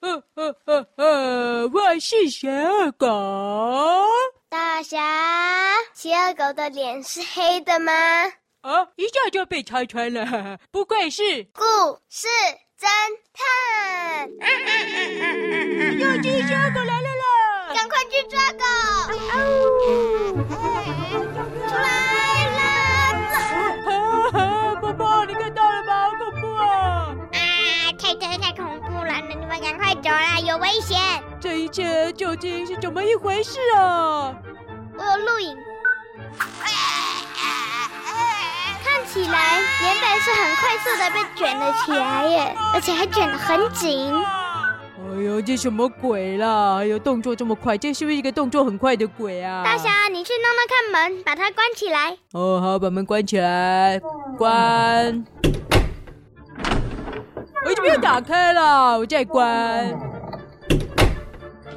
呃呃呃呃，我是小狗。大侠，企鹅狗的脸是黑的吗？啊，一下就被拆穿了。不愧是故事侦探。又见小狗来了啦，赶快去抓狗。这一切究竟是怎么一回事啊？我有录影，看起来棉被是很快速的被卷了起来耶，而且还卷的很紧。哎呦，这什么鬼啦？哎呦，动作这么快，这是不是一个动作很快的鬼啊？大侠，你去弄弄看门，把它关起来。哦，好，把门关起来，关。我已经没有打开了，我再关。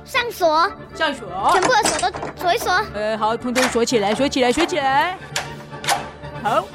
上锁。上锁。全部的锁都锁一锁。呃好通通锁起来锁起来锁起来。好。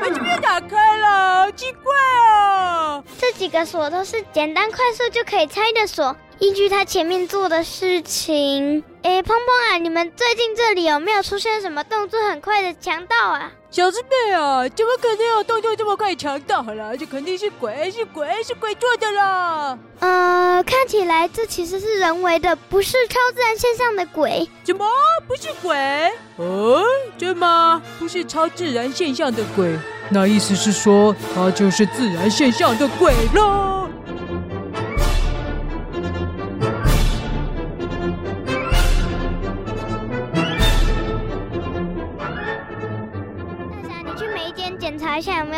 我这边打开了好奇怪哦。这几个锁都是简单快速就可以拆的锁依据他前面做的事情。哎，胖胖啊，你们最近这里有没有出现什么动作很快的强盗啊？小师妹啊，怎么可能有动作这么快的强盗啦？这肯定是鬼，是鬼，是鬼做的啦！呃，看起来这其实是人为的，不是超自然现象的鬼。怎么不是鬼？哦，真吗？不是超自然现象的鬼，那意思是说，它就是自然现象的鬼喽。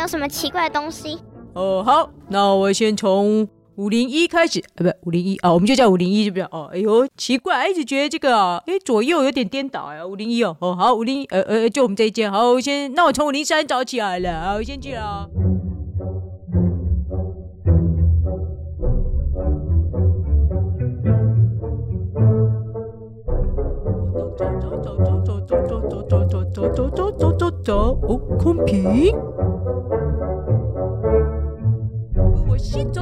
什么奇怪的东西？哦，好，那我先从五零一开始，哎，不，五零一啊，我们就叫五零一这边哦。哎呦，奇怪，一直觉得这个啊，哎，左右有点颠倒呀，五零一哦。哦，好，五零，呃呃，就我们这一间。好，先，那我从五零三找起来了，好，我先去了。走走走走走走走走走走走走走走走，哦，空瓶。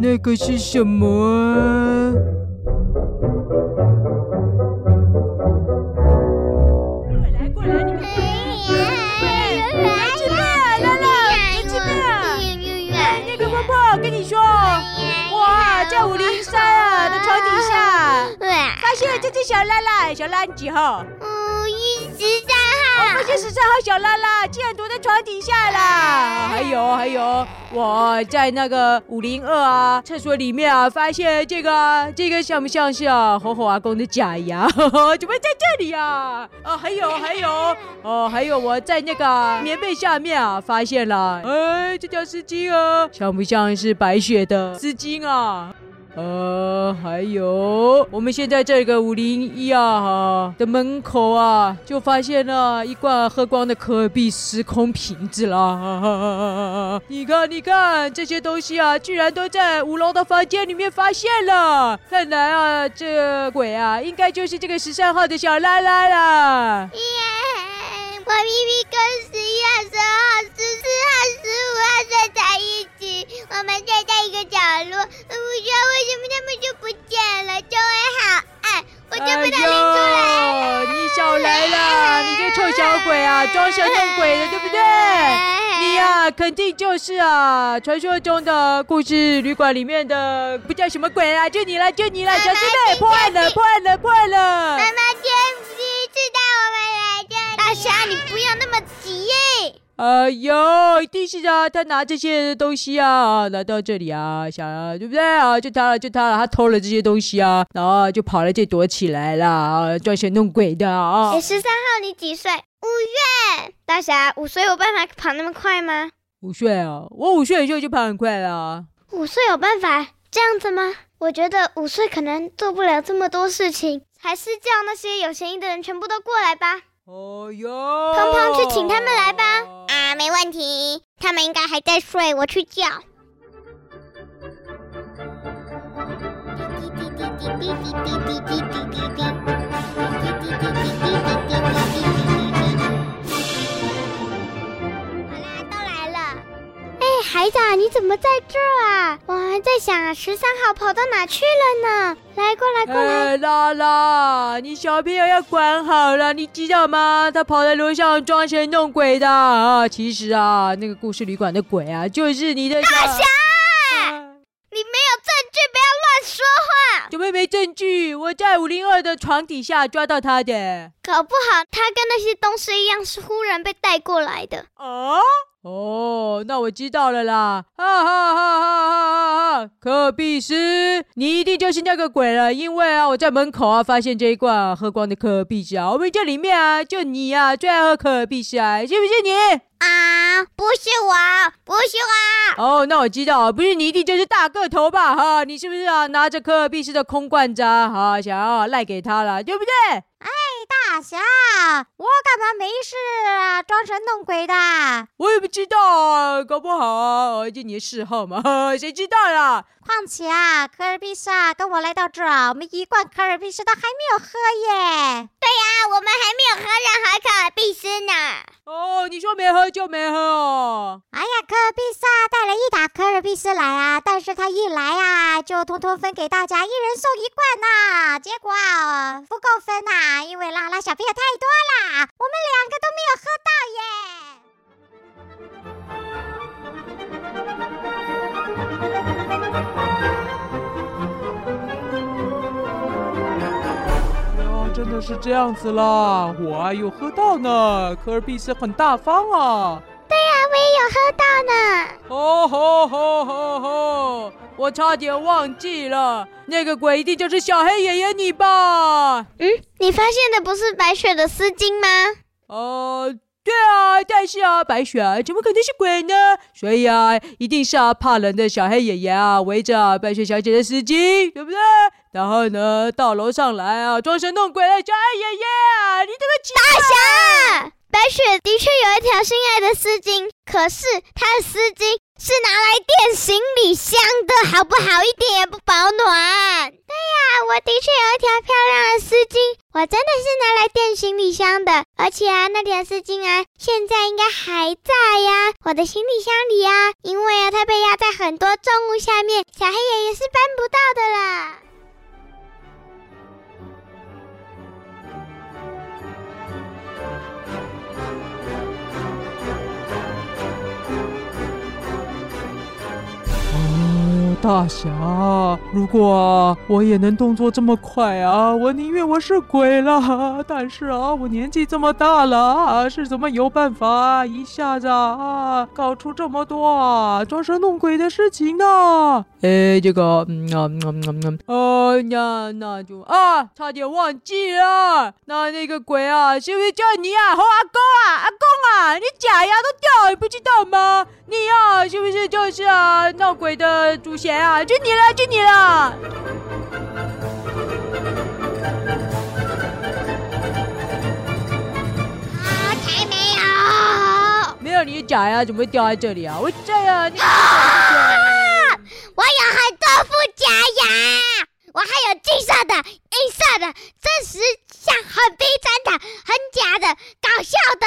那个是什么？过来过来，你们过来！有鸡妹啊，来了，有鸡妹啊！那个婆婆，跟你说，哇，在五零三啊的床底下，发现了这只小拉拉，小拉几号？嗯，一十三号。我发现十三号小拉拉竟然躲在床底下啦。还有还有，我在那个五零二啊厕所里面啊，发现这个这个像不像是啊火火阿公的假牙？怎么在这里啊？啊，还有还有哦，还有我在那个棉被下面啊发现了，哎，这条丝巾啊，像不像是白雪的丝巾啊？呃，还有，我们现在这个五零一啊哈的门口啊，就发现了一罐喝光的可比时空瓶子啦！你看，你看，这些东西啊，居然都在五楼的房间里面发现了。看来啊，这鬼啊，应该就是这个十三号的小拉拉啦。耶！我明明跟十一号、十二号、十四号、十五号睡在一起，我们睡在一个角落，不知道为什么他们就不见了，就会好爱，我就把他领出来了。哎呦，你少来了，你这臭小鬼啊，装神弄鬼的，对不对？你呀，肯定就是啊，传说中的故事旅馆里面的不叫什么鬼啊，就你了，就你了，小师妹，破案了，破案了，破案了。妈妈天第一次带我们来这里。大侠，你不要那么急耶。哎呦，一定是啊，他拿这些东西啊，来到这里啊，想啊，对不对啊？就他了，就他了，他偷了这些东西啊，然后就跑来这躲起来了啊，装神弄鬼的啊。哎，十三号，你几岁？五岁。大侠，五岁有办法跑那么快吗？五岁啊，我五岁的时候就跑很快了。五岁有办法这样子吗？我觉得五岁可能做不了这么多事情，还是叫那些有嫌疑的人全部都过来吧。哦哟，胖胖去请他们来吧。啊，没问题，他们应该还在睡，我去叫。你怎么在这儿啊？我还在想啊，十三号跑到哪去了呢？来，过来，过来。哎，拉拉，你小朋友要管好了，你知道吗？他跑在楼上装神弄鬼的啊！其实啊，那个故事旅馆的鬼啊，就是你的大侠。啊、你没有证据，不要乱说话。怎么没证据？我在五零二的床底下抓到他的。搞不好他跟那些东西一样，是忽然被带过来的。啊？哦，那我知道了啦！哈哈哈哈哈哈！可比斯，你一定就是那个鬼了，因为啊，我在门口啊发现这一罐啊喝光的可比斯啊，我们这里面啊就你啊最爱喝可比斯啊，是不是你？啊，不是我，不是我。哦，那我知道，不是你一定就是大个头吧？哈，你是不是啊拿着可比斯的空罐子啊，哈，想要赖给他了，对不对？哎，大侠，我干嘛没事啊？装神弄鬼的？我也不知道啊，搞不好啊，就你的嗜好嘛，谁知道啦？况且啊，科尔必思啊，跟我来到这儿，我们一罐科尔必斯都还没有喝耶。对呀，我们还没有喝任何科尔必斯呢。哦，你说没喝就没喝哦。哎呀，科尔必思啊，带了一打科尔必斯来啊，但是他一来啊，就通通分给大家，一人送一罐呐。结果啊，不够分呐。啊，因为拉拉小朋友太多了，我们两个都没有喝到耶。哦，真的是这样子啦，我啊有喝到呢，科尔必斯很大方啊。喝到呢。哦吼吼吼吼！我差点忘记了，那个鬼一定就是小黑爷爷你吧？嗯，你发现的不是白雪的丝巾吗？呃，对啊，但是啊，白雪啊，怎么可能是鬼呢？所以啊，一定是啊怕冷的小黑爷爷啊围着白雪小姐的丝巾，对不对？然后呢，到楼上来啊装神弄鬼的小黑爷爷啊，你这个大侠！白雪的确有一条心爱的丝巾，可是她的丝巾。是拿来垫行李箱的，好不好？一点也不保暖。对呀，我的确有一条漂亮的丝巾，我真的是拿来垫行李箱的。而且啊，那条丝巾啊，现在应该还在呀，我的行李箱里呀。因为啊，它被压在很多重物下面，小黑爷爷是搬不到的啦。大侠，如果我也能动作这么快啊，我宁愿我是鬼了。但是啊，我年纪这么大了啊，是怎么有办法一下子啊搞出这么多啊装神弄鬼的事情呢？哎，这个，嗯啊嗯嗯嗯，哎呀，那就啊，差点忘记了，那那个鬼啊，是不是叫你啊？和阿公啊，阿公啊，你假牙都掉了，你不知道吗？你啊，是不是就是啊闹鬼的祖先？啊！就你了，就你了！啊，才没有！没有你的假牙怎么会掉在这里啊？我在啊！你啊！我有很多副假牙，我还有金色的、银色的，真实像很逼真的、很假的、搞笑的。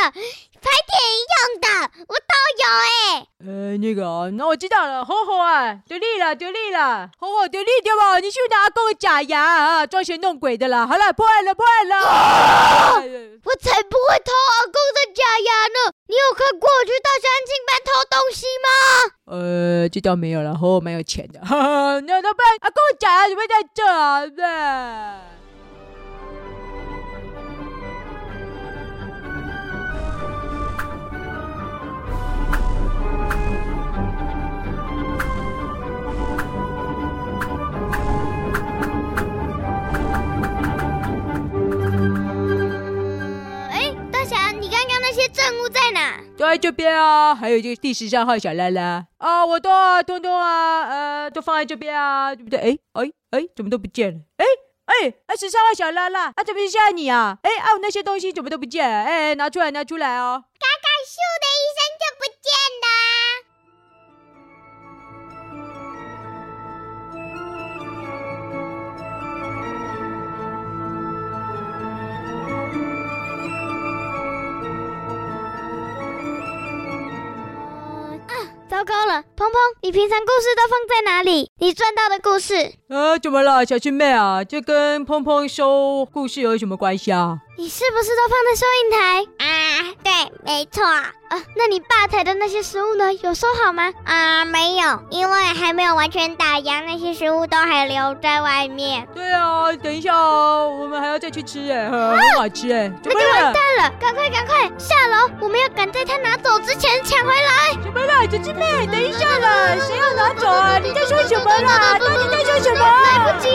拍电影用的，我都有哎。呃，那个，那我知道了，吼吼啊，得力了，得力了，吼吼，得力对吧？你是不是拿阿公的假牙啊，装神弄鬼的啦？好了，破案了，破案了。啊、我才不会偷阿公的假牙呢！你有看过我去大山进班偷东西吗？呃，这倒没有了，吼吼蛮有钱的。哈哈，那那不然阿公的假牙怎么会在这啊？都在这边啊。还有这个第十三号小拉拉啊，我都啊，通通啊，呃，都放在这边啊，对不对？哎哎哎，怎么都不见了？哎哎，二十三号小拉拉，啊，怎么是吓你啊？哎啊，我那些东西怎么都不见了？哎，拿出来，拿出来哦。嘎嘎咻的一声糟糕了，鹏鹏，你平常故事都放在哪里？你赚到的故事？呃，怎么了，小师妹啊？这跟鹏鹏收故事有什么关系啊？你是不是都放在收银台？啊，对，没错。啊，那你吧台的那些食物呢？有收好吗？啊，没有，因为还没有完全打烊，那些食物都还留在外面。对啊，等一下哦，我们还要再去吃哎，很好吃哎，那就完蛋了，赶快赶快下楼，我们要赶在他拿走之前抢回来。怎么了，姐姐妹？等一下了，谁要拿走啊？你在说什么啦？到底在说什么？来不及